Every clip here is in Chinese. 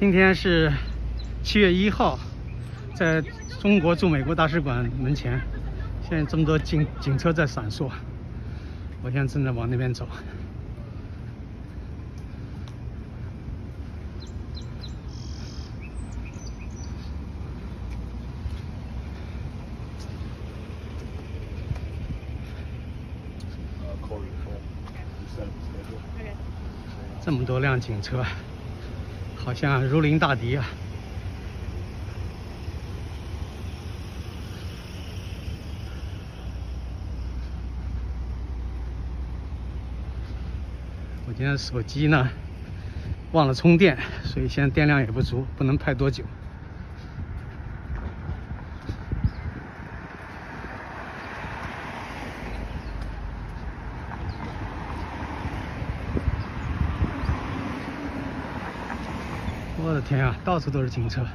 今天是七月一号，在中国驻美国大使馆门前，现在这么多警警车在闪烁，我现在正在往那边走。这么多辆警车，好像如临大敌啊！我今天手机呢忘了充电，所以现在电量也不足，不能拍多久。我的天啊，到处都是警车。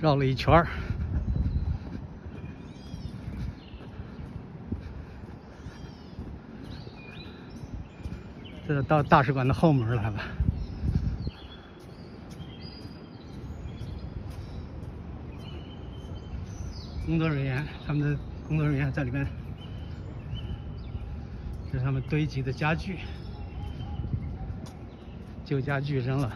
绕了一圈儿，这到大使馆的后门来了。工作人员，他们的工作人员在里面，这是他们堆积的家具，旧家具扔了。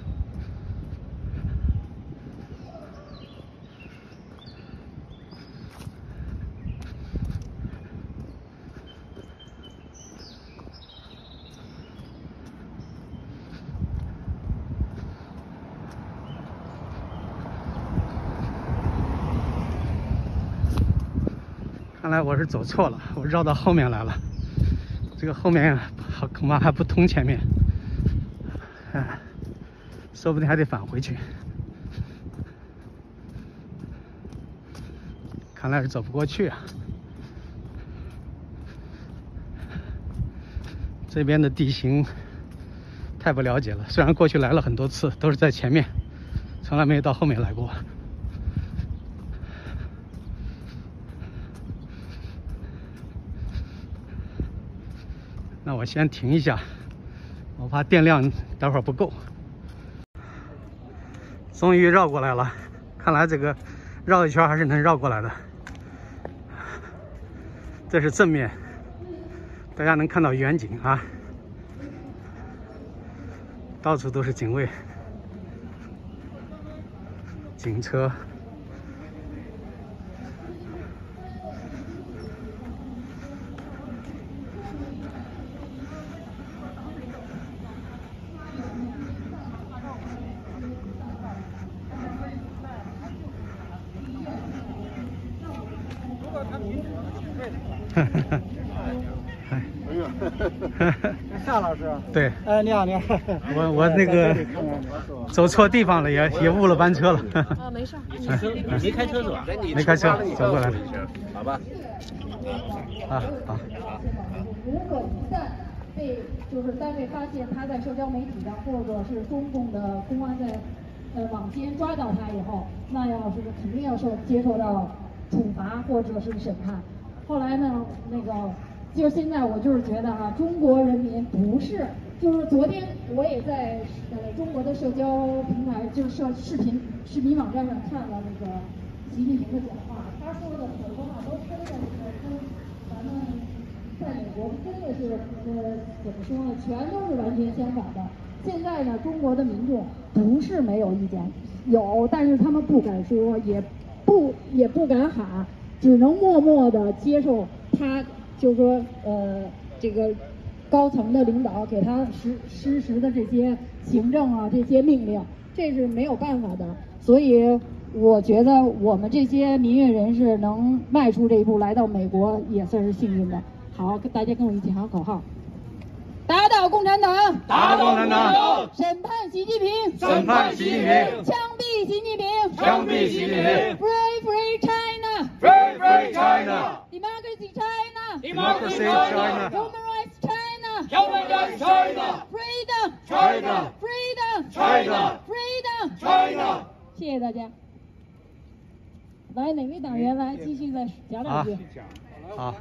看来我是走错了，我绕到后面来了。这个后面好恐怕还不通前面，哎，说不定还得返回去。看来是走不过去啊。这边的地形太不了解了，虽然过去来了很多次，都是在前面，从来没有到后面来过。那我先停一下，我怕电量待会儿不够。终于绕过来了，看来这个绕一圈还是能绕过来的。这是正面，大家能看到远景啊，到处都是警卫、警车。哎，哎呀，夏老师，对，哎，你好，你好，我我那个走错地方了，也也误了班车了。啊，没事，你没开车是吧？没开车，走过来了。好吧。啊，好。如果一旦被就是单位发现他在社交媒体上，或者是中共的公安在呃网监抓到他以后，那要是肯定要受接受到处罚或者是审判。后来呢，那个就现在我就是觉得啊，中国人民不是，就是昨天我也在呃中国的社交平台，就是社视频视频网站上看了那个习近平的讲话，他说的很多话都真的是跟咱们在美国真的是呃怎么说呢，全都是完全相反的。现在呢，中国的民众不是没有意见，有，但是他们不敢说，也不也不敢喊。只能默默的接受他，就是说，呃，这个高层的领导给他实实时的这些行政啊，这些命令，这是没有办法的。所以，我觉得我们这些民运人士能迈出这一步来到美国，也算是幸运的。好，跟大家跟我一起喊口号：打倒共产党！打倒共产党！审判习近平！审判习近平！枪毙习近平！枪毙习近平 China! Democracy China! Democracy China! Human rights China! Human rights China! Freedom! China! Freedom! China! Freedom! China。谢谢大家。来，哪位党员来继续再讲两句？好。